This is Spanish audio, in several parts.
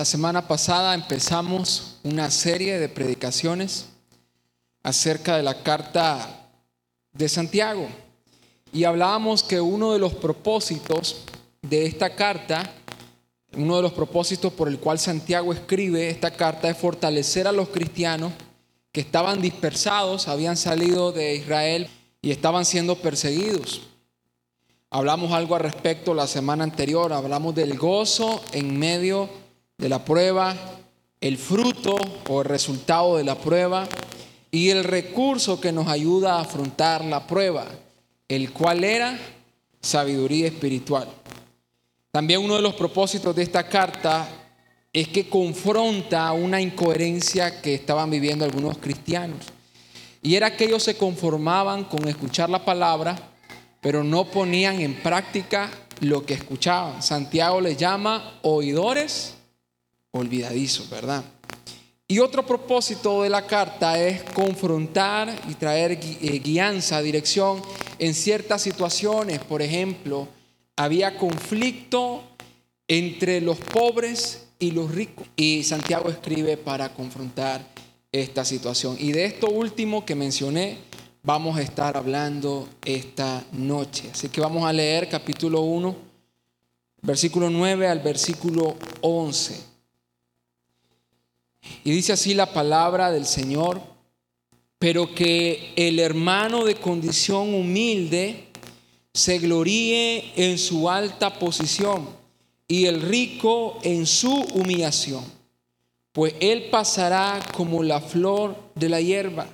La semana pasada empezamos una serie de predicaciones acerca de la carta de Santiago y hablábamos que uno de los propósitos de esta carta, uno de los propósitos por el cual Santiago escribe esta carta es fortalecer a los cristianos que estaban dispersados, habían salido de Israel y estaban siendo perseguidos. Hablamos algo al respecto la semana anterior, hablamos del gozo en medio de la prueba, el fruto o el resultado de la prueba y el recurso que nos ayuda a afrontar la prueba, el cual era sabiduría espiritual. También uno de los propósitos de esta carta es que confronta una incoherencia que estaban viviendo algunos cristianos. Y era que ellos se conformaban con escuchar la palabra, pero no ponían en práctica lo que escuchaban. Santiago les llama oidores olvidadizos, ¿verdad? Y otro propósito de la carta es confrontar y traer eh, guianza, dirección en ciertas situaciones. Por ejemplo, había conflicto entre los pobres y los ricos. Y Santiago escribe para confrontar esta situación. Y de esto último que mencioné, vamos a estar hablando esta noche. Así que vamos a leer capítulo 1, versículo 9 al versículo 11. Y dice así la palabra del Señor, pero que el hermano de condición humilde se gloríe en su alta posición y el rico en su humillación, pues él pasará como la flor de la hierba,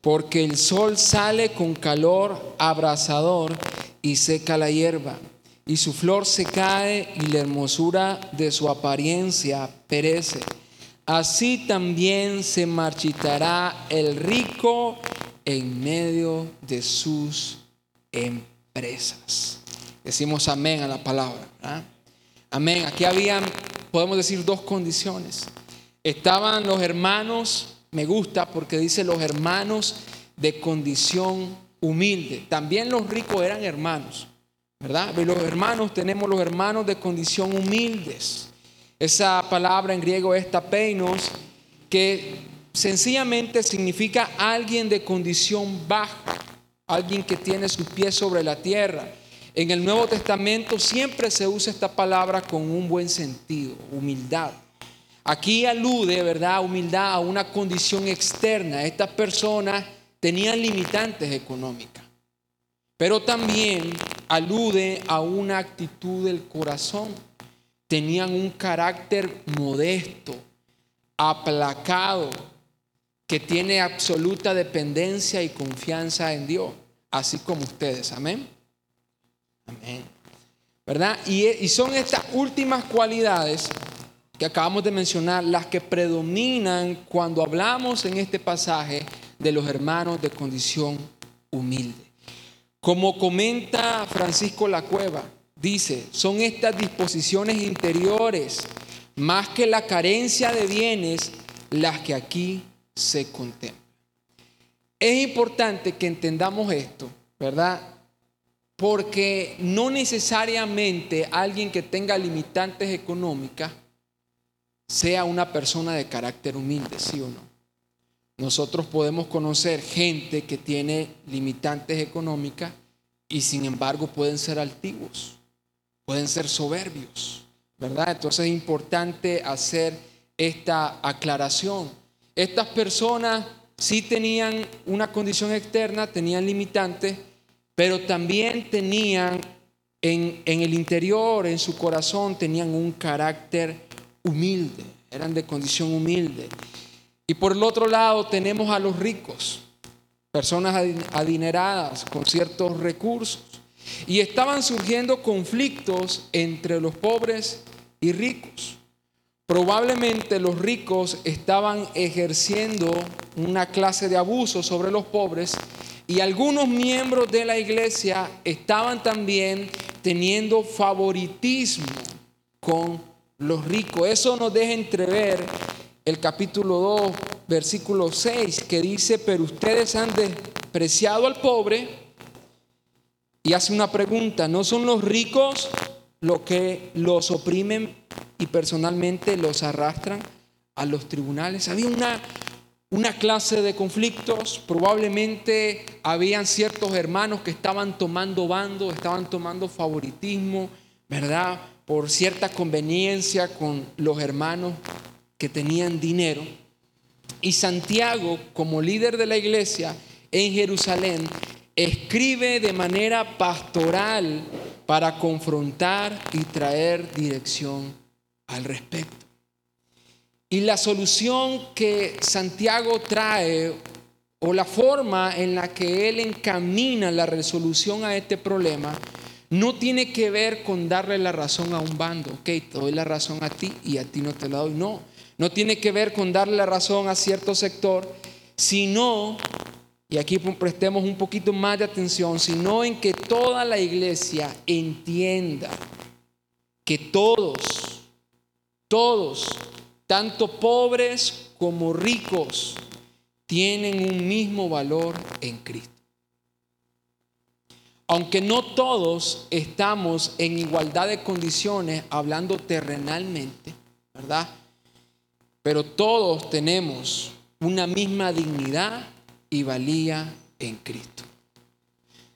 porque el sol sale con calor abrasador y seca la hierba, y su flor se cae y la hermosura de su apariencia perece así también se marchitará el rico en medio de sus empresas. Decimos amén a la palabra. Amén. Aquí habían, podemos decir, dos condiciones. Estaban los hermanos, me gusta porque dice los hermanos de condición humilde. También los ricos eran hermanos, ¿verdad? Los hermanos, tenemos los hermanos de condición humildes. Esa palabra en griego es tapeinos, que sencillamente significa alguien de condición baja, alguien que tiene sus pies sobre la tierra. En el Nuevo Testamento siempre se usa esta palabra con un buen sentido, humildad. Aquí alude, ¿verdad?, humildad a una condición externa. Estas personas tenían limitantes económicas, pero también alude a una actitud del corazón tenían un carácter modesto, aplacado, que tiene absoluta dependencia y confianza en Dios, así como ustedes. Amén. Amén. ¿Verdad? Y, y son estas últimas cualidades que acabamos de mencionar las que predominan cuando hablamos en este pasaje de los hermanos de condición humilde. Como comenta Francisco La Cueva, dice, son estas disposiciones interiores, más que la carencia de bienes, las que aquí se contemplan. Es importante que entendamos esto, ¿verdad? Porque no necesariamente alguien que tenga limitantes económicas sea una persona de carácter humilde, ¿sí o no? Nosotros podemos conocer gente que tiene limitantes económicas y sin embargo pueden ser altivos pueden ser soberbios, ¿verdad? Entonces es importante hacer esta aclaración. Estas personas sí tenían una condición externa, tenían limitantes, pero también tenían en, en el interior, en su corazón, tenían un carácter humilde, eran de condición humilde. Y por el otro lado tenemos a los ricos, personas adineradas con ciertos recursos. Y estaban surgiendo conflictos entre los pobres y ricos. Probablemente los ricos estaban ejerciendo una clase de abuso sobre los pobres y algunos miembros de la iglesia estaban también teniendo favoritismo con los ricos. Eso nos deja entrever el capítulo 2, versículo 6, que dice, pero ustedes han despreciado al pobre y hace una pregunta, ¿no son los ricos los que los oprimen y personalmente los arrastran a los tribunales. Había una, una clase de conflictos, probablemente habían ciertos hermanos que estaban tomando bando, estaban tomando favoritismo, ¿verdad? Por cierta conveniencia con los hermanos que tenían dinero. Y Santiago, como líder de la iglesia en Jerusalén, escribe de manera pastoral para confrontar y traer dirección al respecto. Y la solución que Santiago trae o la forma en la que él encamina la resolución a este problema no tiene que ver con darle la razón a un bando. Ok, te doy la razón a ti y a ti no te la doy. No, no tiene que ver con darle la razón a cierto sector, sino y aquí prestemos un poquito más de atención, sino en que toda la iglesia entienda que todos, todos, tanto pobres como ricos, tienen un mismo valor en Cristo. Aunque no todos estamos en igualdad de condiciones, hablando terrenalmente, ¿verdad? Pero todos tenemos una misma dignidad y valía en Cristo.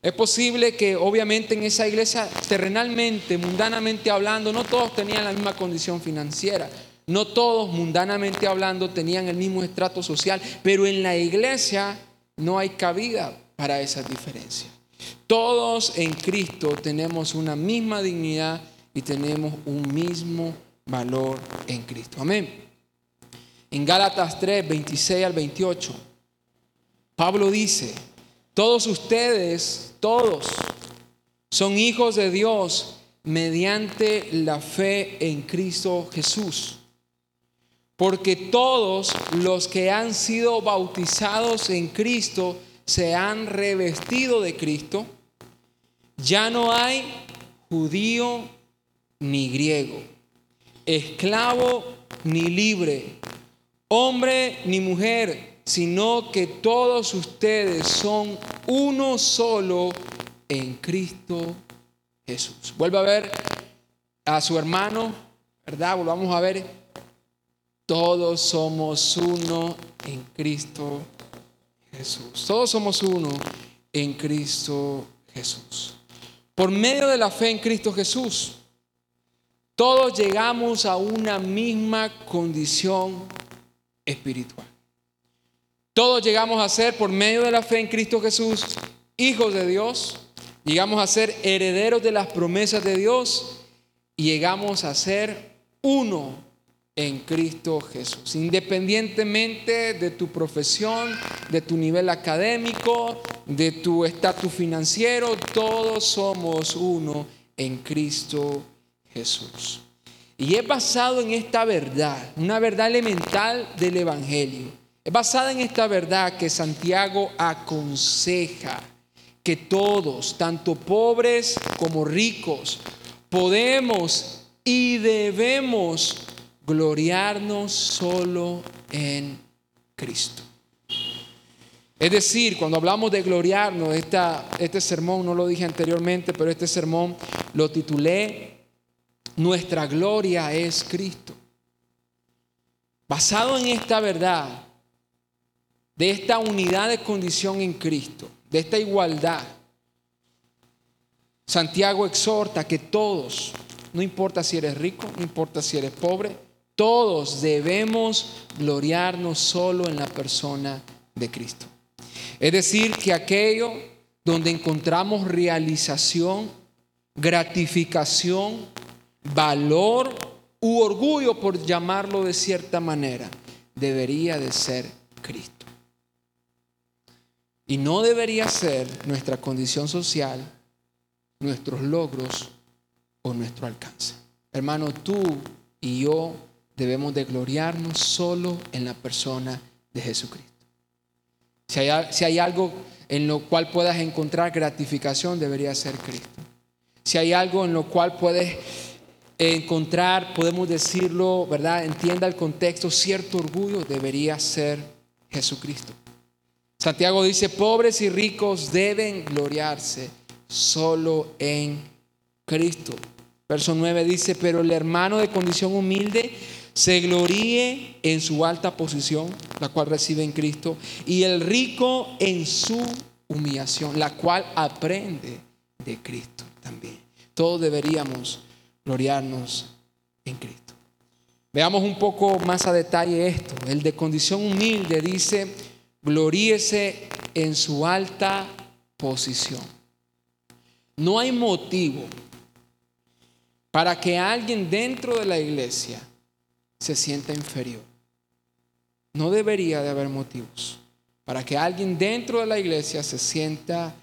Es posible que obviamente en esa iglesia, terrenalmente, mundanamente hablando, no todos tenían la misma condición financiera, no todos mundanamente hablando tenían el mismo estrato social, pero en la iglesia no hay cabida para esas diferencias. Todos en Cristo tenemos una misma dignidad y tenemos un mismo valor en Cristo. Amén. En Gálatas 3, 26 al 28. Pablo dice, todos ustedes, todos, son hijos de Dios mediante la fe en Cristo Jesús. Porque todos los que han sido bautizados en Cristo se han revestido de Cristo. Ya no hay judío ni griego, esclavo ni libre, hombre ni mujer sino que todos ustedes son uno solo en Cristo Jesús. Vuelve a ver a su hermano, ¿verdad? Volvamos a ver. Todos somos uno en Cristo Jesús. Todos somos uno en Cristo Jesús. Por medio de la fe en Cristo Jesús, todos llegamos a una misma condición espiritual. Todos llegamos a ser, por medio de la fe en Cristo Jesús, hijos de Dios, llegamos a ser herederos de las promesas de Dios y llegamos a ser uno en Cristo Jesús. Independientemente de tu profesión, de tu nivel académico, de tu estatus financiero, todos somos uno en Cristo Jesús. Y es basado en esta verdad, una verdad elemental del Evangelio es basada en esta verdad que Santiago aconseja que todos, tanto pobres como ricos, podemos y debemos gloriarnos solo en Cristo. Es decir, cuando hablamos de gloriarnos, esta, este sermón, no lo dije anteriormente, pero este sermón lo titulé, Nuestra gloria es Cristo. Basado en esta verdad, de esta unidad de condición en Cristo, de esta igualdad, Santiago exhorta que todos, no importa si eres rico, no importa si eres pobre, todos debemos gloriarnos solo en la persona de Cristo. Es decir, que aquello donde encontramos realización, gratificación, valor u orgullo, por llamarlo de cierta manera, debería de ser Cristo. Y no debería ser nuestra condición social, nuestros logros o nuestro alcance. Hermano, tú y yo debemos de gloriarnos solo en la persona de Jesucristo. Si hay, si hay algo en lo cual puedas encontrar gratificación, debería ser Cristo. Si hay algo en lo cual puedes encontrar, podemos decirlo, ¿verdad? Entienda el contexto, cierto orgullo, debería ser Jesucristo. Santiago dice, pobres y ricos deben gloriarse solo en Cristo. Verso 9 dice, pero el hermano de condición humilde se gloríe en su alta posición, la cual recibe en Cristo, y el rico en su humillación, la cual aprende de Cristo también. Todos deberíamos gloriarnos en Cristo. Veamos un poco más a detalle esto. El de condición humilde dice, gloríese en su alta posición. No hay motivo para que alguien dentro de la iglesia se sienta inferior. No debería de haber motivos para que alguien dentro de la iglesia se sienta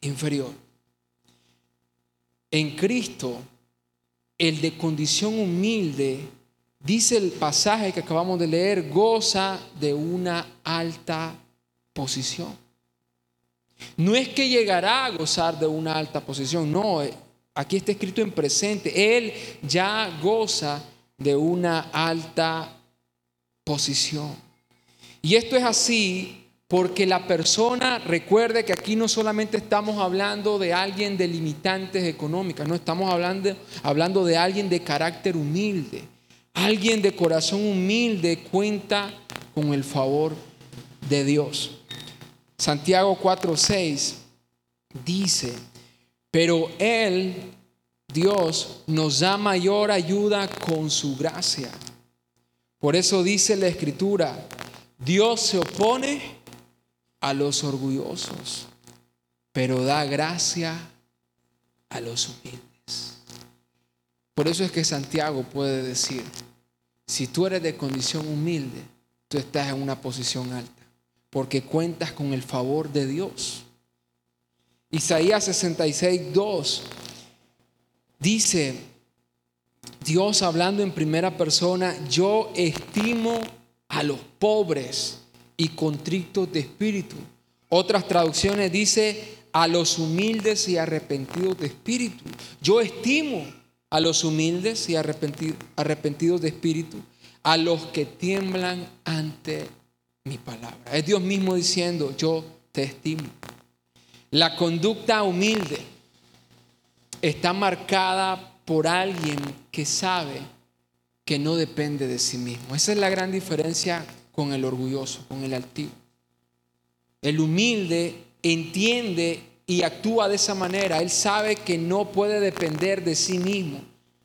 inferior. En Cristo, el de condición humilde, dice el pasaje que acabamos de leer, goza de una alta posición. No es que llegará a gozar de una alta posición, no, eh, aquí está escrito en presente, Él ya goza de una alta posición. Y esto es así porque la persona, recuerde que aquí no solamente estamos hablando de alguien de limitantes económicas, no estamos hablando, hablando de alguien de carácter humilde. Alguien de corazón humilde cuenta con el favor de Dios. Santiago 4:6 dice, pero Él, Dios, nos da mayor ayuda con su gracia. Por eso dice la Escritura, Dios se opone a los orgullosos, pero da gracia a los humildes. Por eso es que Santiago puede decir, si tú eres de condición humilde, tú estás en una posición alta porque cuentas con el favor de Dios. Isaías 66, 2 dice, Dios hablando en primera persona, yo estimo a los pobres y contritos de espíritu. Otras traducciones dice a los humildes y arrepentidos de espíritu. Yo estimo a los humildes y arrepentidos de espíritu, a los que tiemblan ante mi palabra. Es Dios mismo diciendo, yo te estimo. La conducta humilde está marcada por alguien que sabe que no depende de sí mismo. Esa es la gran diferencia con el orgulloso, con el altivo. El humilde entiende y actúa de esa manera. Él sabe que no puede depender de sí mismo.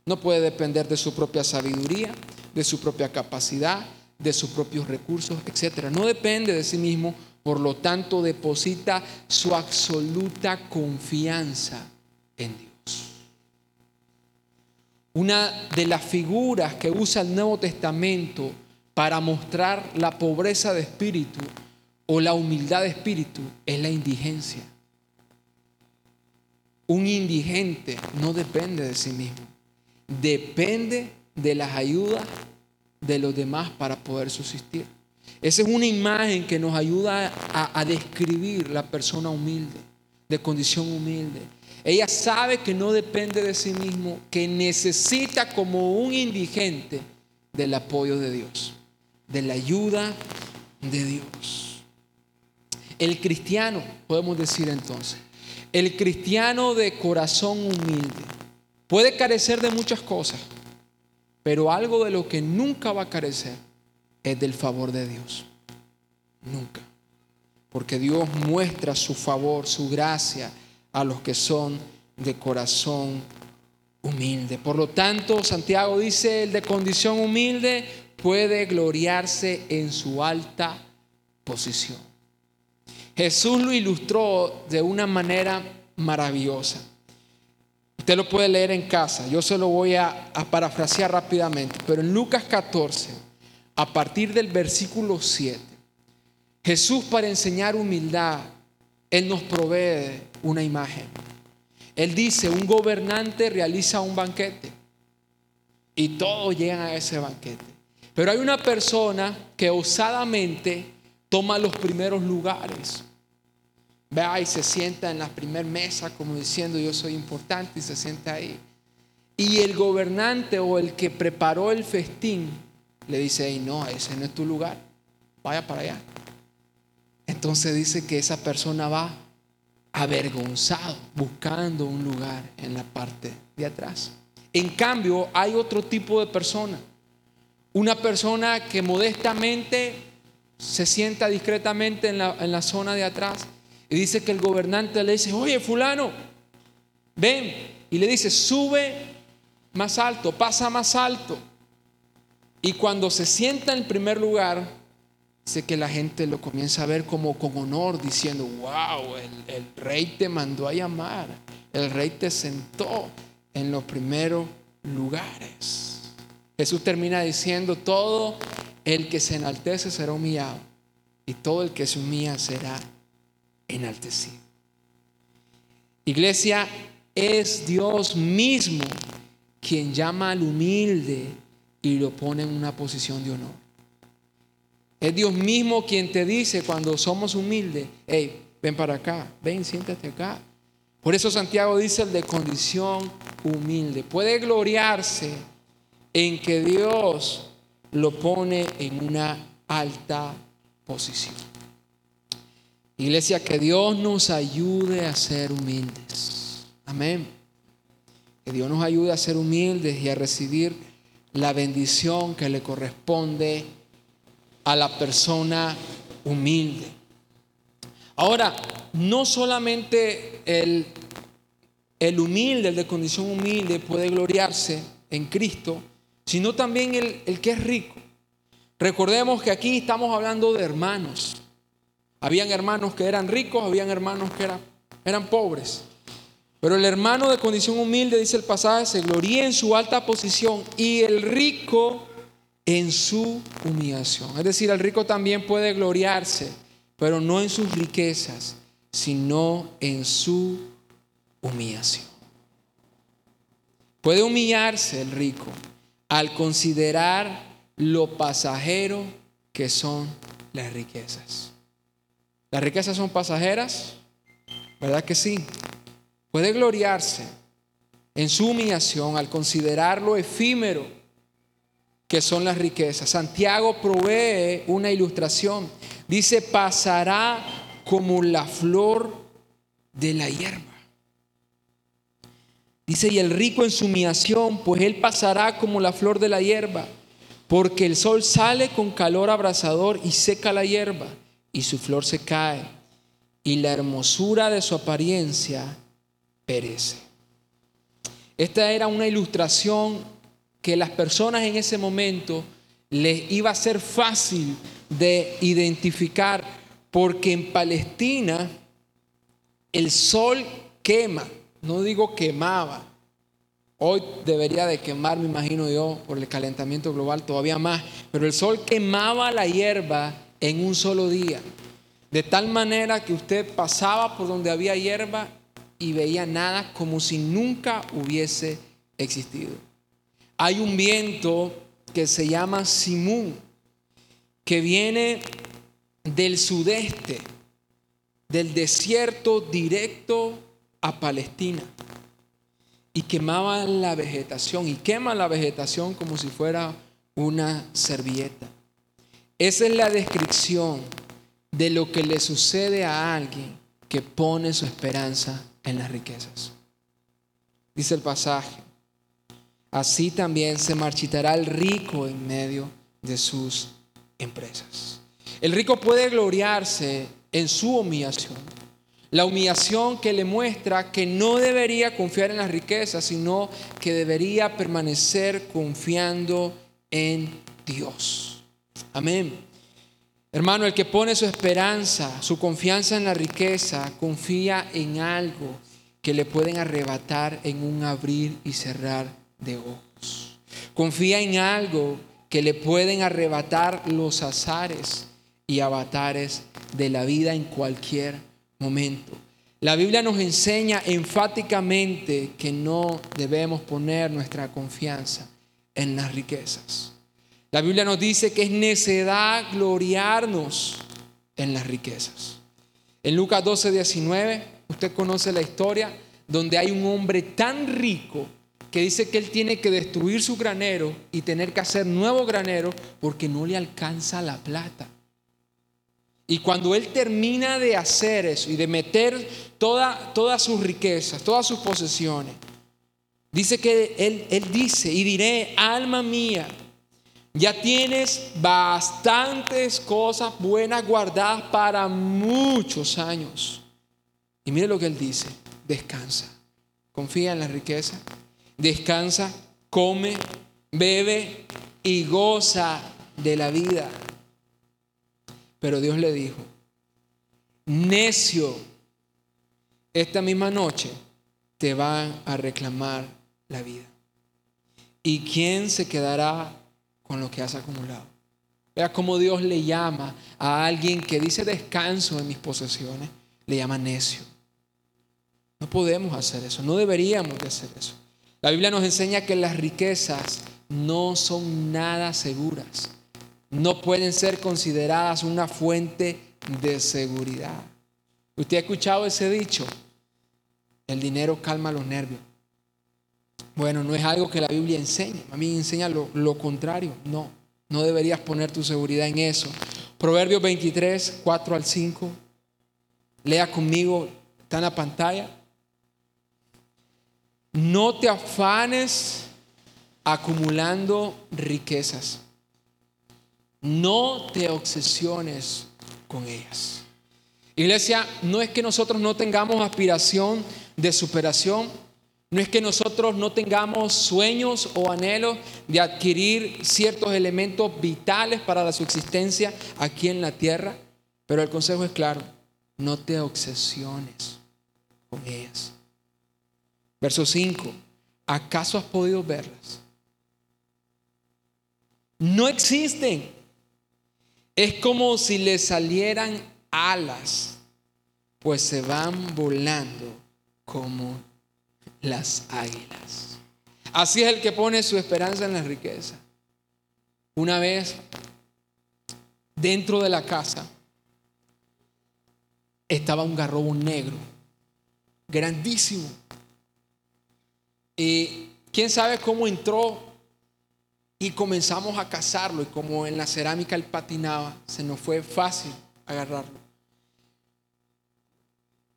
No puede depender de su propia sabiduría, de su propia capacidad, de sus propios recursos, etc. No depende de sí mismo, por lo tanto deposita su absoluta confianza en Dios. Una de las figuras que usa el Nuevo Testamento para mostrar la pobreza de espíritu o la humildad de espíritu es la indigencia. Un indigente no depende de sí mismo, depende de las ayudas de los demás para poder subsistir. Esa es una imagen que nos ayuda a, describir la persona humilde, de condición humilde. Ella sabe que no depende de sí mismo, que necesita como un indigente del apoyo de Dios, de la ayuda de Dios. El cristiano, podemos decir entonces, el cristiano de corazón humilde puede carecer de muchas cosas, pero algo de lo que nunca va a carecer es del favor de Dios. Nunca. Porque Dios muestra su favor, su gracia a los que son de corazón humilde. Por lo tanto, Santiago dice, el de condición humilde puede gloriarse en su alta posición. Jesús lo ilustró de una manera maravillosa. Usted lo puede leer en casa. Yo se lo voy a, parafrasear rápidamente. Pero en Lucas 14, a partir del versículo 7, Jesús para enseñar humildad, Él nos provee una imagen. Él dice, un gobernante realiza un banquete y todos llegan a ese banquete. Pero hay una persona que osadamente toma los primeros lugares. Vea y se sienta en la primera mesa como diciendo yo soy importante y se sienta ahí. Y el gobernante o el que preparó el festín le dice, no, ese no es tu lugar, vaya para allá. Entonces dice que esa persona va avergonzado, buscando un lugar en la parte de atrás. En cambio, hay otro tipo de persona. Una persona que modestamente se sienta discretamente en la, en la zona de atrás y dice que el gobernante le dice, oye, fulano, ven. Y le dice, sube más alto, pasa más alto. Y cuando se sienta en el primer lugar, dice que la gente lo comienza a ver como con honor, diciendo, wow, el, el rey te mandó a llamar, el rey te sentó en los primeros lugares. Jesús termina diciendo, todo el que se enaltece será humillado y todo el que se humilla será enaltecido. Iglesia, es Dios mismo quien llama al humilde y lo pone en una posición de honor. Es Dios mismo quien te dice cuando somos humildes, hey, ven para acá, ven, siéntate acá. Por eso Santiago dice el de condición humilde. Puede gloriarse en que Dios lo pone en una alta posición. Iglesia, que Dios nos ayude a ser humildes. Amén. Que Dios nos ayude a ser humildes y a recibir la bendición que le corresponde a la persona humilde. Ahora, no solamente el, el humilde, el de condición humilde, puede gloriarse en Cristo, sino también el, que es rico. Recordemos que aquí estamos hablando de hermanos. Habían hermanos que eran ricos, habían hermanos que eran, eran pobres. Pero el hermano de condición humilde, dice el pasaje, se gloría en su alta posición y el rico en su humillación. Es decir, el rico también puede gloriarse, pero no en sus riquezas, sino en su humillación. Puede humillarse el rico al considerar lo pasajero que son las riquezas. ¿Las riquezas son pasajeras? ¿Verdad que sí? Puede gloriarse en su humillación al considerar lo efímero que son las riquezas. Santiago provee una ilustración. Dice, pasará como la flor de la hierba. Dice, y el rico en su humillación, pues él pasará como la flor de la hierba, porque el sol sale con calor abrasador y seca la hierba y su flor se cae y la hermosura de su apariencia perece. Esta era una ilustración que las personas en ese momento les iba a ser fácil de identificar porque en Palestina el sol quema, no digo quemaba, hoy debería de quemar, me imagino yo, por el calentamiento global todavía más, pero el sol quemaba la hierba en un solo día. De tal manera que usted pasaba por donde había hierba y veía nada como si nunca hubiese existido. Hay un viento que se llama Simún, que viene del sudeste, del desierto directo a Palestina, y quemaba la vegetación, y quema la vegetación como si fuera una servilleta. Esa es la descripción de lo que le sucede a alguien que pone su esperanza en las riquezas. Dice el pasaje, así también se marchitará el rico en medio de sus empresas. El rico puede gloriarse en su humillación. La humillación que le muestra que no debería confiar en las riquezas, sino que debería permanecer confiando en Dios. Amén. Hermano, el que pone su esperanza, su confianza en la riqueza, confía en algo que le pueden arrebatar en un abrir y cerrar de ojos. Confía en algo que le pueden arrebatar los azares y avatares de la vida en cualquier momento. La Biblia nos enseña enfáticamente que no debemos poner nuestra confianza en las riquezas. La Biblia nos dice que es necedad gloriarnos en las riquezas. En Lucas 12, 19, usted conoce la historia donde hay un hombre tan rico que dice que él tiene que destruir su granero y tener que hacer nuevo granero porque no le alcanza la plata. Y cuando él termina de hacer eso y de meter toda, todas sus riquezas, todas sus posesiones, Dice que él, él dice, y diré, alma mía, ya tienes bastantes cosas buenas guardadas para muchos años. Y mire lo que él dice, descansa, confía en la riqueza, descansa, come, bebe y goza de la vida. Pero Dios le dijo, necio, esta misma noche te van a reclamar la vida. ¿Y quién se quedará con lo que has acumulado? Vea cómo Dios le llama a alguien que dice descanso en mis posesiones, le llama necio. No podemos hacer eso, no deberíamos de hacer eso. La Biblia nos enseña que las riquezas no son nada seguras, no pueden ser consideradas una fuente de seguridad. ¿Usted ha escuchado ese dicho? El dinero calma los nervios. Bueno, no es algo que la Biblia enseña. A mí enseña lo, lo contrario. No, no deberías poner tu seguridad en eso. Proverbios 23, 4 al 5. Lea conmigo, está en la pantalla. No te afanes acumulando riquezas. No te obsesiones con ellas. Iglesia, no es que nosotros no tengamos aspiración de superación, no es que nosotros no tengamos sueños o anhelos de adquirir ciertos elementos vitales para la subsistencia aquí en la tierra, pero el consejo es claro, no te obsesiones con ellas. Verso 5, ¿acaso has podido verlas? No existen. Es como si le salieran alas, pues se van volando como las águilas. Así es el que pone su esperanza en la riqueza. Una vez dentro de la casa estaba un garrobo negro, grandísimo. Y quién sabe cómo entró y comenzamos a cazarlo y como en la cerámica él patinaba, se nos fue fácil agarrarlo.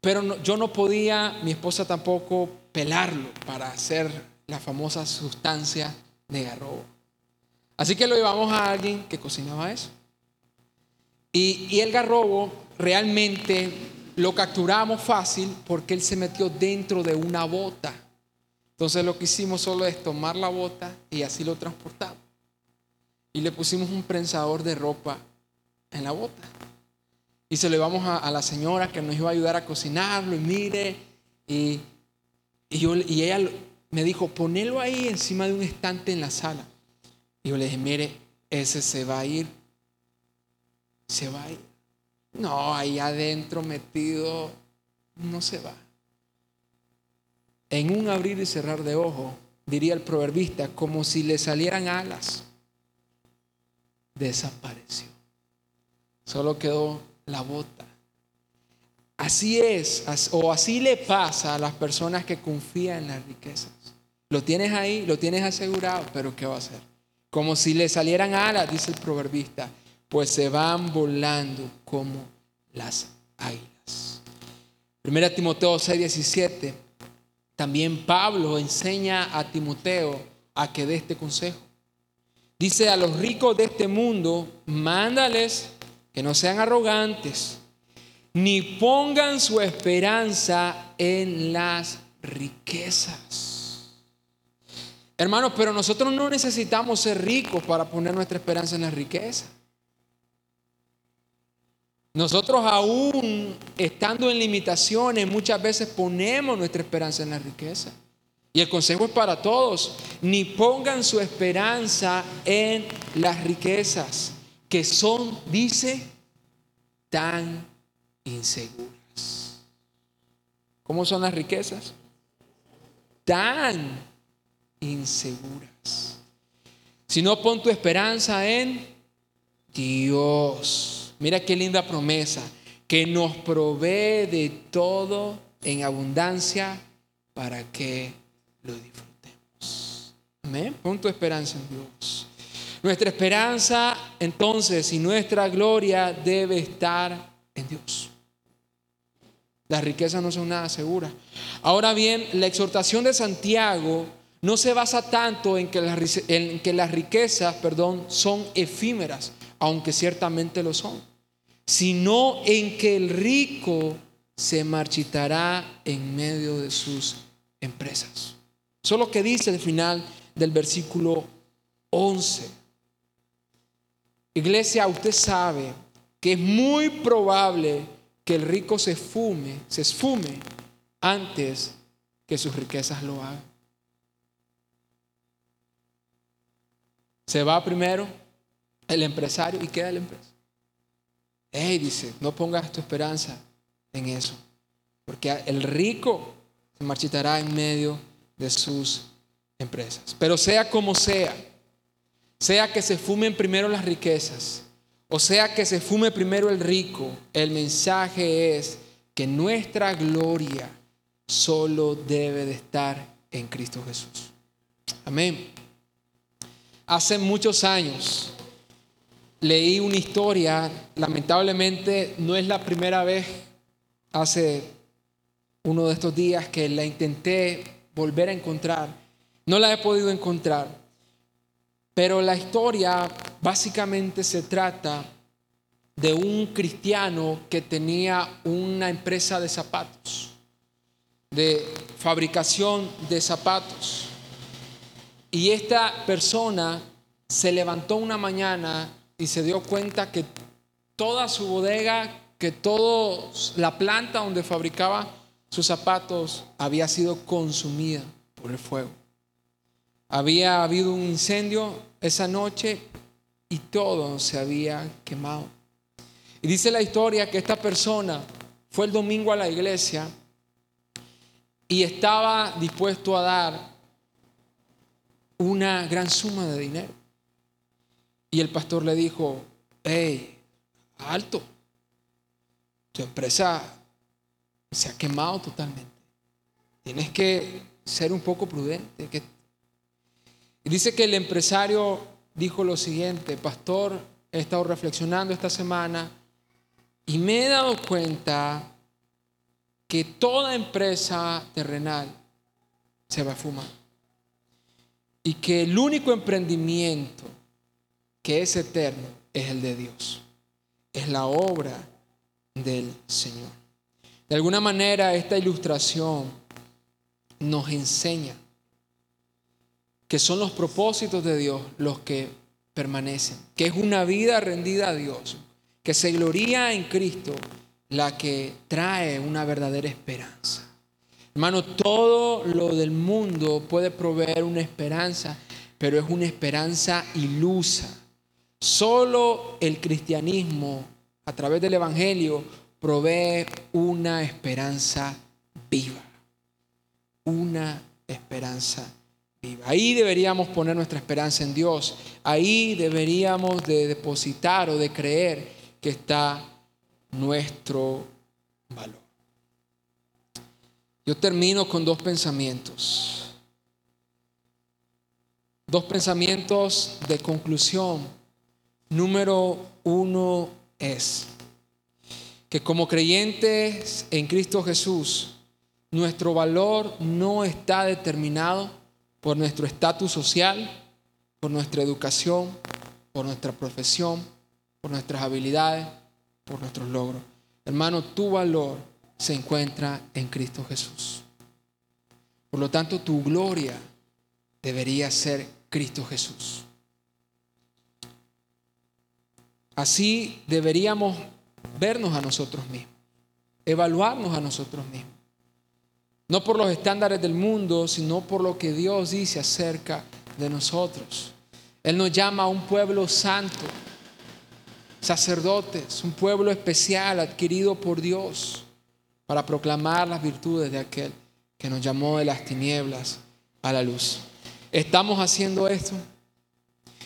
Pero yo no podía, mi esposa tampoco, pelarlo para hacer la famosa sustancia de garrobo. Así que lo llevamos a alguien que cocinaba eso. Y, y el garrobo realmente lo capturamos fácil porque él se metió dentro de una bota. Entonces lo que hicimos solo es tomar la bota y así lo transportamos. Y le pusimos un prensador de ropa en la bota. Y se lo llevamos a, la señora que nos iba a ayudar a cocinarlo y mire. Y, yo, y ella me dijo, ponelo ahí encima de un estante en la sala. Y yo le dije, mire, ese se va a ir. Se va a ir. No, ahí adentro metido, no se va. En un abrir y cerrar de ojo, diría el proverbista, como si le salieran alas, desapareció. Solo quedó la bota. Así es, o así le pasa a las personas que confían en las riquezas. Lo tienes ahí, lo tienes asegurado, pero ¿qué va a hacer? Como si le salieran alas, dice el proverbista, pues se van volando como las águilas. Primera Timoteo 6:17. También Pablo enseña a Timoteo a que dé este consejo. Dice a los ricos de este mundo, mándales que no sean arrogantes, ni pongan su esperanza en las riquezas. Hermanos, pero nosotros no necesitamos ser ricos para poner nuestra esperanza en la riqueza. Nosotros aún estando en limitaciones muchas veces ponemos nuestra esperanza en la riqueza. Y el consejo es para todos, ni pongan su esperanza en las riquezas que son, dice, tan inseguras. ¿Cómo son las riquezas? Tan inseguras. Si no pon tu esperanza en Dios. Mira qué linda promesa, que nos provee de todo en abundancia para que lo disfrutemos. Amén. Pon tu esperanza en Dios. Nuestra esperanza entonces y nuestra gloria debe estar en Dios. Las riquezas no son nada seguras. Ahora bien, la exhortación de Santiago no se basa tanto en que las, en que las riquezas perdón, son efímeras, aunque ciertamente lo son, sino en que el rico se marchitará en medio de sus empresas. Eso es lo que dice el final del versículo 11. Iglesia, usted sabe que es muy probable que el rico se fume, se esfume antes que sus riquezas lo hagan. Se va primero el empresario y queda el empresa. Hey, dice, no pongas tu esperanza en eso, porque el rico se marchitará en medio de sus empresas. Pero sea como sea, sea que se fumen primero las riquezas, o sea que se fume primero el rico, el mensaje es que nuestra gloria solo debe de estar en Cristo Jesús. Amén. Hace muchos años leí una historia, lamentablemente no es la primera vez, hace uno de estos días que la intenté volver a encontrar, no la he podido encontrar, pero la historia básicamente se trata de un cristiano que tenía una empresa de zapatos, de fabricación de zapatos. Y esta persona se levantó una mañana y se dio cuenta que toda su bodega, que toda la planta donde fabricaba sus zapatos había sido consumida por el fuego. Había habido un incendio esa noche y todo se había quemado. Y dice la historia que esta persona fue el domingo a la iglesia y estaba dispuesto a dar una gran suma de dinero. Y el pastor le dijo, hey, alto, tu empresa se ha quemado totalmente. Tienes que ser un poco prudente. Y dice que el empresario dijo lo siguiente, pastor, he estado reflexionando esta semana y me he dado cuenta que toda empresa terrenal se va a fumar y que el único emprendimiento que es eterno es el de Dios, es la obra del Señor. De alguna manera esta ilustración nos enseña que son los propósitos de Dios los que permanecen, que es una vida rendida a Dios, que se gloría en Cristo, la que trae una verdadera esperanza. Hermano, todo lo del mundo puede proveer una esperanza, pero es una esperanza ilusa. Solo el cristianismo, a través del Evangelio, provee una esperanza viva. Una esperanza viva. Ahí deberíamos poner nuestra esperanza en Dios. Ahí deberíamos de depositar o de creer que está nuestro valor. Yo termino con dos pensamientos. Dos pensamientos de conclusión. Número uno es que como creyentes en Cristo Jesús, nuestro valor no está determinado por nuestro estatus social, por nuestra educación, por nuestra profesión, por nuestras habilidades, por nuestros logros. Hermano, tu valor se encuentra en Cristo Jesús. Por lo tanto, tu gloria debería ser Cristo Jesús. Así deberíamos vernos a nosotros mismos, evaluarnos a nosotros mismos. No por los estándares del mundo, sino por lo que Dios dice acerca de nosotros. Él nos llama a un pueblo santo, sacerdotes, un pueblo especial adquirido por Dios para proclamar las virtudes de aquel que nos llamó de las tinieblas a la luz. ¿Estamos haciendo esto?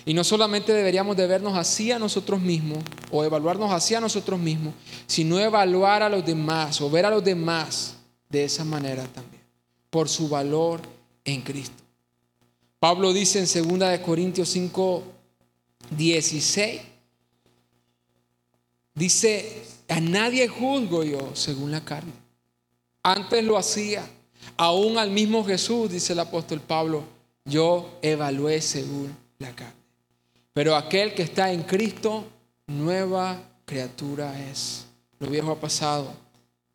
Y no solamente deberíamos de vernos así a nosotros mismos o evaluarnos así a nosotros mismos, sino evaluar a los demás o ver a los demás de esa manera también, por su valor en Cristo. Pablo dice en 2 Corintios 5, 16, dice, a nadie juzgo yo según la carne. Antes lo hacía. Aún al mismo Jesús, dice el apóstol Pablo, yo evalué según la carne. Pero aquel que está en Cristo, nueva criatura es. Lo viejo ha pasado,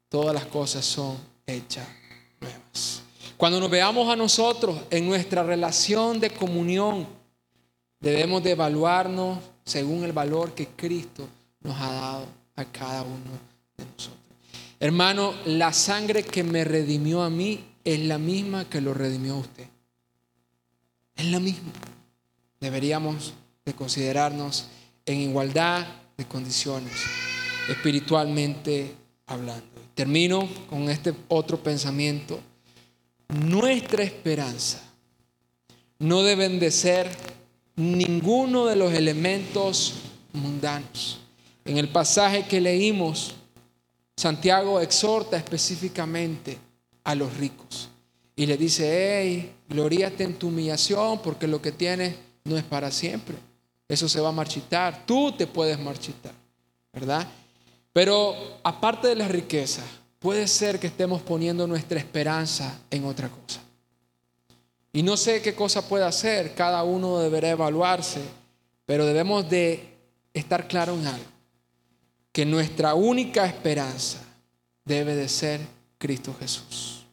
todas las cosas son hechas nuevas. Cuando nos veamos a nosotros en nuestra relación de comunión, debemos de evaluarnos según el valor que Cristo nos ha dado a cada uno de nosotros. Hermano, la sangre que me redimió a mí es la misma que lo redimió a usted. Es la misma. Deberíamos de considerarnos en igualdad de condiciones, espiritualmente hablando. Termino con este otro pensamiento. Nuestra esperanza no deben de ser ninguno de los elementos mundanos. En el pasaje que leímos, Santiago exhorta específicamente a los ricos y le dice, hey, gloríate en tu humillación porque lo que tienes no es para siempre. Eso se va a marchitar. Tú te puedes marchitar, ¿verdad? Pero aparte de la riqueza, puede ser que estemos poniendo nuestra esperanza en otra cosa. Y no sé qué cosa puede hacer, cada uno deberá evaluarse, pero debemos de estar claros en algo, que nuestra única esperanza debe de ser Cristo Jesús.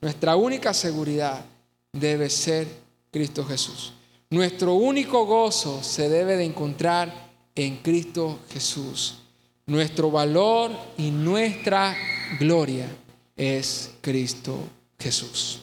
Nuestra única seguridad debe ser Cristo Jesús. Nuestro único gozo se debe de encontrar en Cristo Jesús. Nuestro valor y nuestra gloria es Cristo Jesús.